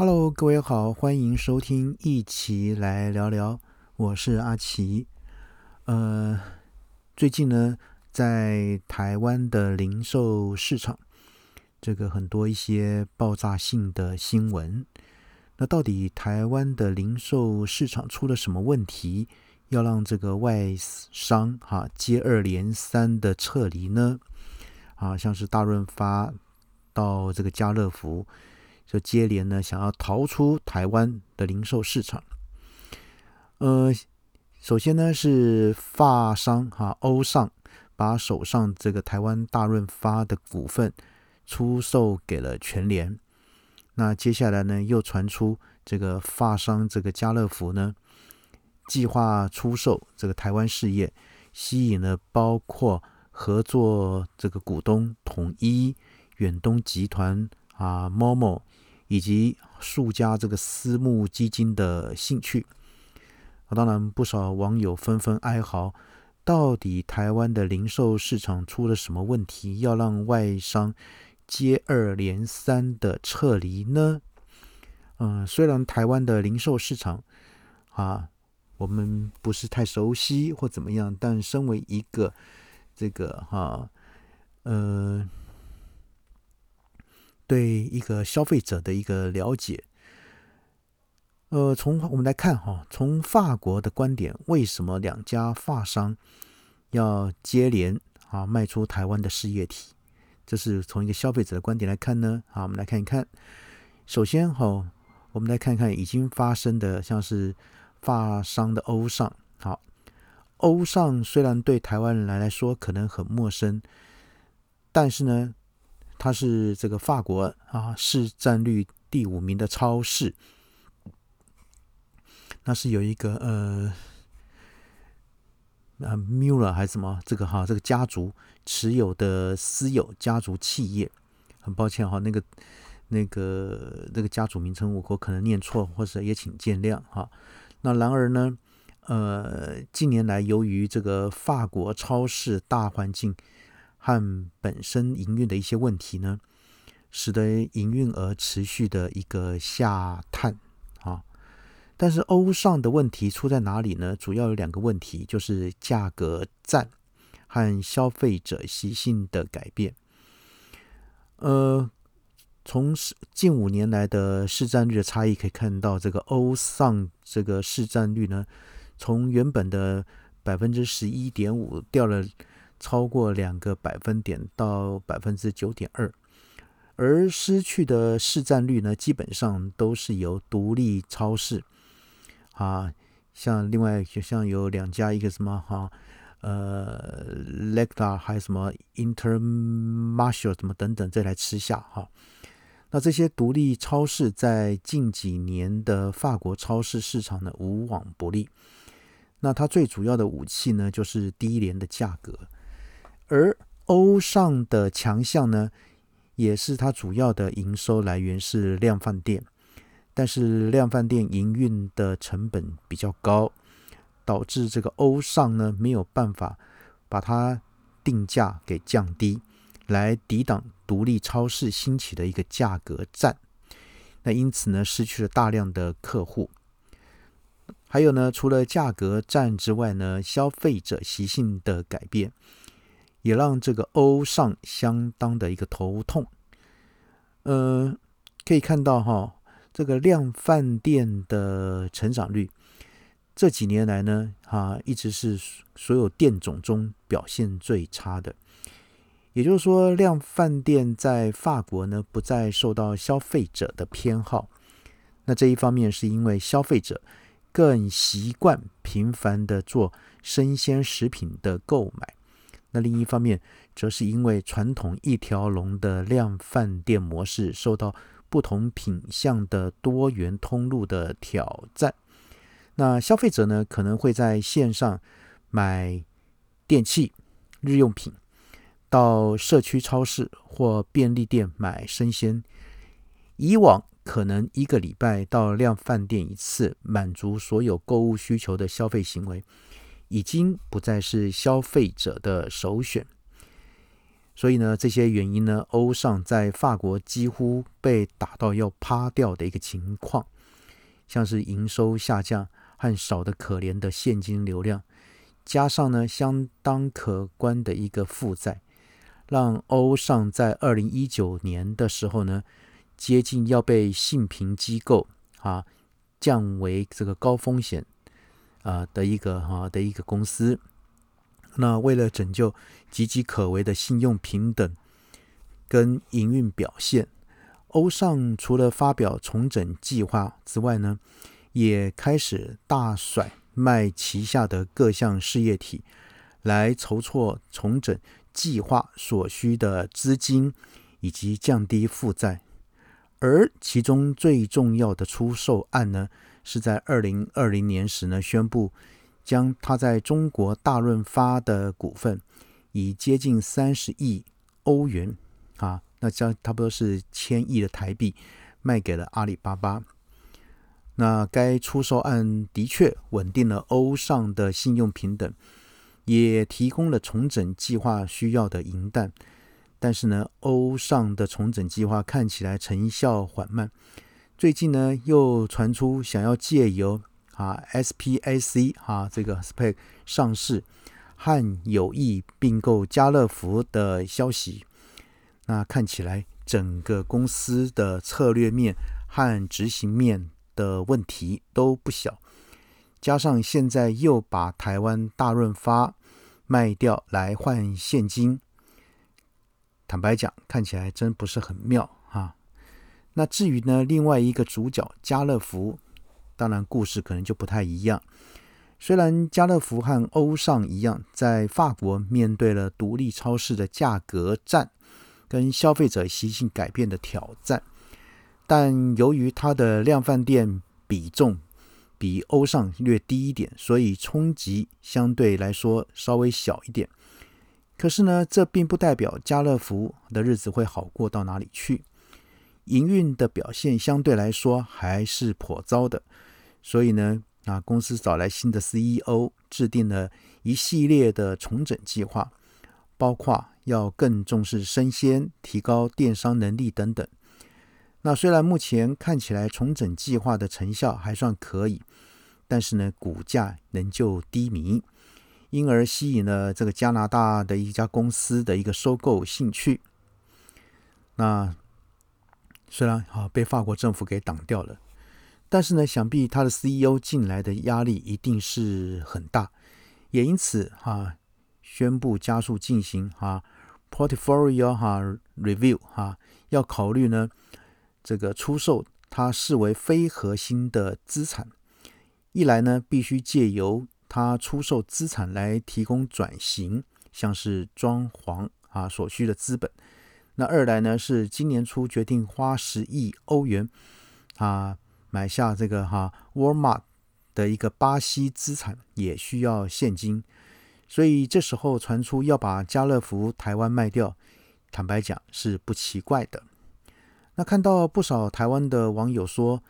Hello，各位好，欢迎收听，一起来聊聊。我是阿奇。呃，最近呢，在台湾的零售市场，这个很多一些爆炸性的新闻。那到底台湾的零售市场出了什么问题，要让这个外商哈接二连三的撤离呢？啊，像是大润发到这个家乐福。就接连呢，想要逃出台湾的零售市场。呃，首先呢是发商哈欧尚把手上这个台湾大润发的股份出售给了全联。那接下来呢又传出这个发商这个家乐福呢计划出售这个台湾事业，吸引了包括合作这个股东统一、远东集团啊、某某。以及数家这个私募基金的兴趣，当然不少网友纷纷哀嚎：到底台湾的零售市场出了什么问题，要让外商接二连三的撤离呢？嗯，虽然台湾的零售市场啊，我们不是太熟悉或怎么样，但身为一个这个哈，呃。对一个消费者的一个了解，呃，从我们来看哈，从法国的观点，为什么两家发商要接连啊卖出台湾的事业体？这是从一个消费者的观点来看呢。好，我们来看一看。首先哈，我们来看看已经发生的，像是发商的欧尚。好，欧尚虽然对台湾人来来说可能很陌生，但是呢。它是这个法国啊市占率第五名的超市，那是有一个呃啊 Muller 还是什么这个哈这个家族持有的私有家族企业，很抱歉哈那个那个那个家族名称我我可能念错，或者也请见谅哈。那然而呢，呃近年来由于这个法国超市大环境。和本身营运的一些问题呢，使得营运额持续的一个下探啊。但是欧尚的问题出在哪里呢？主要有两个问题，就是价格战和消费者习性的改变。呃，从近五年来的市占率的差异可以看到，这个欧尚这个市占率呢，从原本的百分之十一点五掉了。超过两个百分点到百分之九点二，而失去的市占率呢，基本上都是由独立超市啊，像另外就像有两家，一个什么哈，呃，Lecta 还有什么 Intermarshal 什么等等，再来吃下哈。那这些独立超市在近几年的法国超市市场呢，无往不利。那它最主要的武器呢，就是低廉的价格。而欧尚的强项呢，也是它主要的营收来源是量贩店，但是量贩店营运的成本比较高，导致这个欧尚呢没有办法把它定价给降低，来抵挡独立超市兴起的一个价格战。那因此呢，失去了大量的客户。还有呢，除了价格战之外呢，消费者习性的改变。也让这个欧尚相当的一个头痛。呃，可以看到哈，这个量饭店的成长率这几年来呢，哈，一直是所有店种中表现最差的。也就是说，量饭店在法国呢，不再受到消费者的偏好。那这一方面是因为消费者更习惯频繁的做生鲜食品的购买。那另一方面，则是因为传统一条龙的量贩店模式受到不同品相的多元通路的挑战。那消费者呢，可能会在线上买电器、日用品，到社区超市或便利店买生鲜。以往可能一个礼拜到量贩店一次，满足所有购物需求的消费行为。已经不再是消费者的首选，所以呢，这些原因呢，欧尚在法国几乎被打到要趴掉的一个情况，像是营收下降和少的可怜的现金流量，加上呢相当可观的一个负债，让欧尚在二零一九年的时候呢，接近要被信评机构啊降为这个高风险。啊的一个哈的一个公司，那为了拯救岌岌可危的信用平等跟营运表现，欧尚除了发表重整计划之外呢，也开始大甩卖旗下的各项事业体，来筹措重整计划所需的资金以及降低负债，而其中最重要的出售案呢。是在二零二零年时呢，宣布将他在中国大润发的股份以接近三十亿欧元啊，那将差不多是千亿的台币卖给了阿里巴巴。那该出售案的确稳定了欧尚的信用平等，也提供了重整计划需要的银弹。但是呢，欧尚的重整计划看起来成效缓慢。最近呢，又传出想要借由啊 SPAC 哈这个 SPAC 上市和有意并购家乐福的消息。那看起来整个公司的策略面和执行面的问题都不小。加上现在又把台湾大润发卖掉来换现金，坦白讲，看起来真不是很妙。那至于呢，另外一个主角家乐福，当然故事可能就不太一样。虽然家乐福和欧尚一样，在法国面对了独立超市的价格战跟消费者习性改变的挑战，但由于它的量贩店比重比欧尚略低一点，所以冲击相对来说稍微小一点。可是呢，这并不代表家乐福的日子会好过到哪里去。营运的表现相对来说还是颇糟的，所以呢，啊，公司找来新的 CEO，制定了一系列的重整计划，包括要更重视生鲜、提高电商能力等等。那虽然目前看起来重整计划的成效还算可以，但是呢，股价仍旧低迷，因而吸引了这个加拿大的一家公司的一个收购兴趣。那。虽然哈被法国政府给挡掉了，但是呢，想必他的 CEO 进来的压力一定是很大，也因此哈宣布加速进行哈 portfolio 哈 review 哈，要考虑呢这个出售它视为非核心的资产，一来呢必须借由它出售资产来提供转型，像是装潢啊所需的资本。那二来呢，是今年初决定花十亿欧元啊买下这个哈 Walmart 的一个巴西资产，也需要现金，所以这时候传出要把家乐福台湾卖掉，坦白讲是不奇怪的。那看到不少台湾的网友说，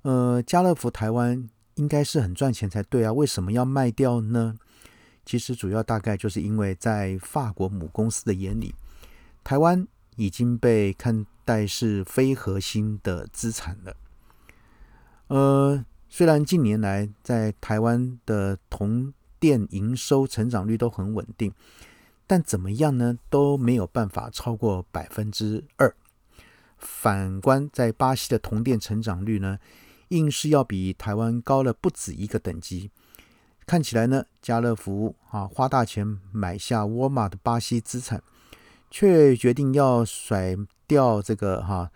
呃，家乐福台湾应该是很赚钱才对啊，为什么要卖掉呢？其实主要大概就是因为在法国母公司的眼里，台湾。已经被看待是非核心的资产了。呃，虽然近年来在台湾的同店营收成长率都很稳定，但怎么样呢？都没有办法超过百分之二。反观在巴西的同店成长率呢，硬是要比台湾高了不止一个等级。看起来呢，家乐福啊花大钱买下沃尔玛的巴西资产。却决定要甩掉这个哈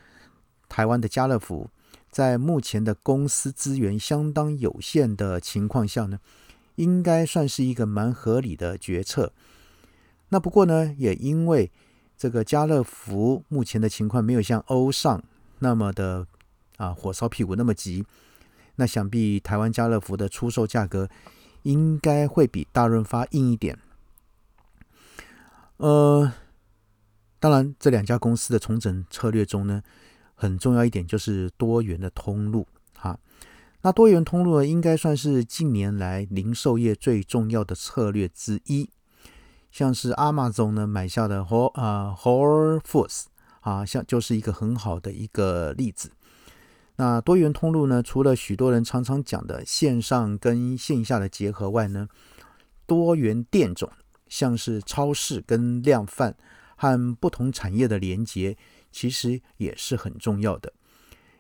台湾的家乐福，在目前的公司资源相当有限的情况下呢，应该算是一个蛮合理的决策。那不过呢，也因为这个家乐福目前的情况没有像欧尚那么的啊火烧屁股那么急，那想必台湾家乐福的出售价格应该会比大润发硬一点。呃。当然，这两家公司的重整策略中呢，很重要一点就是多元的通路。哈，那多元通路呢，应该算是近年来零售业最重要的策略之一。像是 Amazon 呢买下的 Whole 啊 Whole Foods 啊，像就是一个很好的一个例子。那多元通路呢，除了许多人常常讲的线上跟线下的结合外呢，多元店种，像是超市跟量贩和不同产业的连接，其实也是很重要的。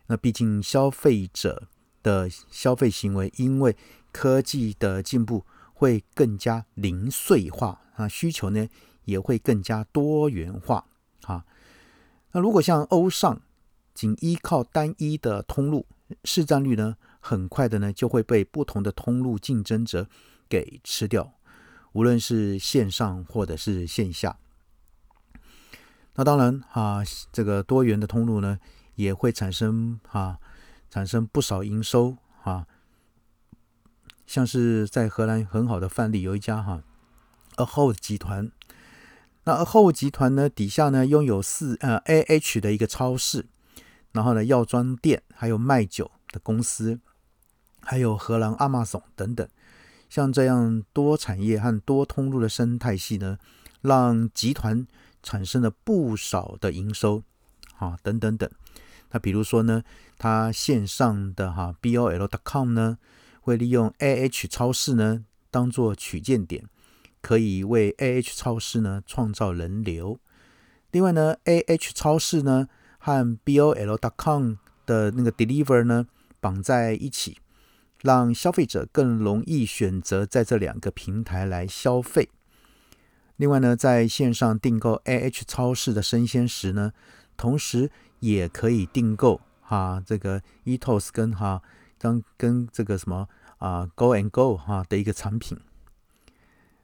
那毕竟消费者的消费行为，因为科技的进步，会更加零碎化啊，需求呢也会更加多元化啊。那如果像欧尚仅依靠单一的通路，市占率呢，很快的呢就会被不同的通路竞争者给吃掉。无论是线上或者是线下，那当然啊，这个多元的通路呢，也会产生啊，产生不少营收啊。像是在荷兰很好的范例，有一家哈，A Hold 集团。那 A Hold 集团呢，底下呢拥有四呃 A H 的一个超市，然后呢药妆店，还有卖酒的公司，还有荷兰阿玛总等等。像这样多产业和多通路的生态系呢，让集团产生了不少的营收，啊，等等等。那比如说呢，它线上的哈 BOL.com 呢，会利用 AH 超市呢当做取件点，可以为 AH 超市呢创造人流。另外呢，AH 超市呢和 BOL.com 的那个 Deliver 呢绑在一起。让消费者更容易选择在这两个平台来消费。另外呢，在线上订购 AH 超市的生鲜时呢，同时也可以订购哈这个 Etos 跟哈跟跟这个什么啊 Go and Go 哈的一个产品。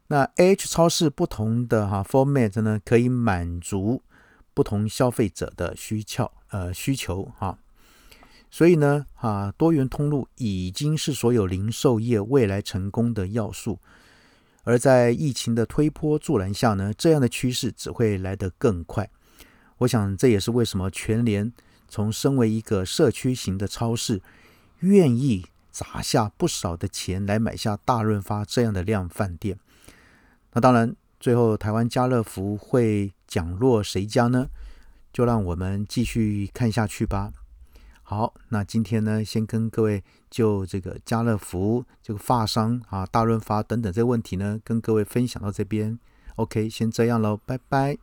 那 AH 超市不同的哈 format 呢，可以满足不同消费者的需求呃需求哈。所以呢，啊，多元通路已经是所有零售业未来成功的要素。而在疫情的推波助澜下呢，这样的趋势只会来得更快。我想这也是为什么全联从身为一个社区型的超市，愿意砸下不少的钱来买下大润发这样的量饭店。那当然，最后台湾家乐福会降落谁家呢？就让我们继续看下去吧。好，那今天呢，先跟各位就这个家乐福、这个发商啊、大润发等等这个问题呢，跟各位分享到这边。OK，先这样喽，拜拜。